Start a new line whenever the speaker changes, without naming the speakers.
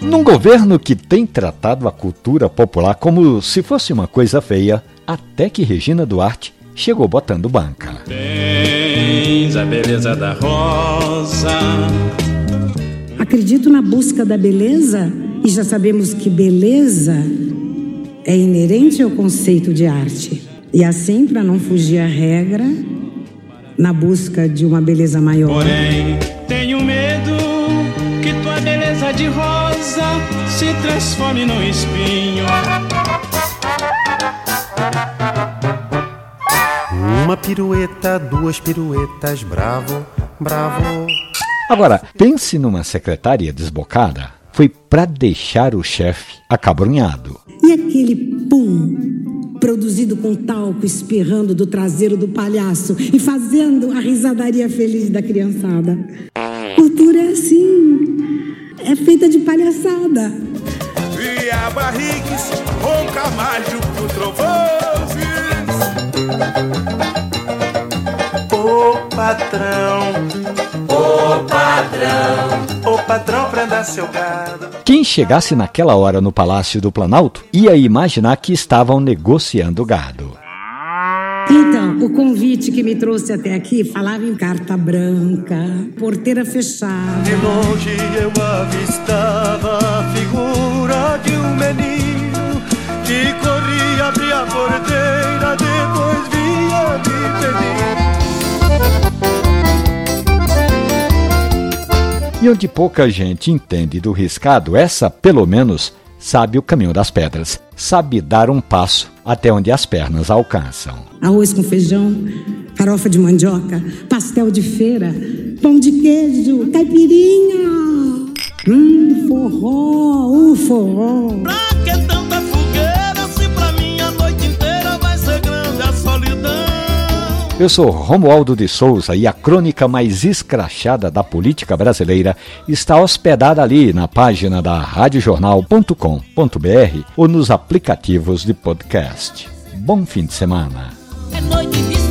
Num governo que tem tratado a cultura popular como se fosse uma coisa feia, até que Regina Duarte chegou botando banca.
Tens a beleza da rosa.
Acredito na busca da beleza e já sabemos que beleza é inerente ao conceito de arte. E assim, para não fugir à regra, na busca de uma beleza maior.
Porém, tenho medo que tua beleza de rosa se transforme num espinho.
Uma pirueta, duas piruetas, bravo, bravo.
Agora, pense numa secretária desbocada. Foi para deixar o chefe acabrunhado.
E aquele pum produzido com talco espirrando do traseiro do palhaço e fazendo a risadaria feliz da criançada. Cultura é assim, é feita de palhaçada.
Via barrigues, camalho pro trovões.
Ô patrão, ô patrão, patrão, prenda seu gado.
Quem chegasse naquela hora no Palácio do Planalto ia imaginar que estavam negociando gado.
Então, o convite que me trouxe até aqui falava em carta branca, porteira fechada.
De longe eu avistava a
E onde pouca gente entende do riscado, essa, pelo menos, sabe o caminho das pedras. Sabe dar um passo até onde as pernas alcançam.
Arroz com feijão, farofa de mandioca, pastel de feira, pão de queijo, caipirinha. Hum, forró, o forró.
Eu sou Romualdo de Souza e a crônica mais escrachada da política brasileira está hospedada ali na página da radiojornal.com.br ou nos aplicativos de podcast. Bom fim de semana.
É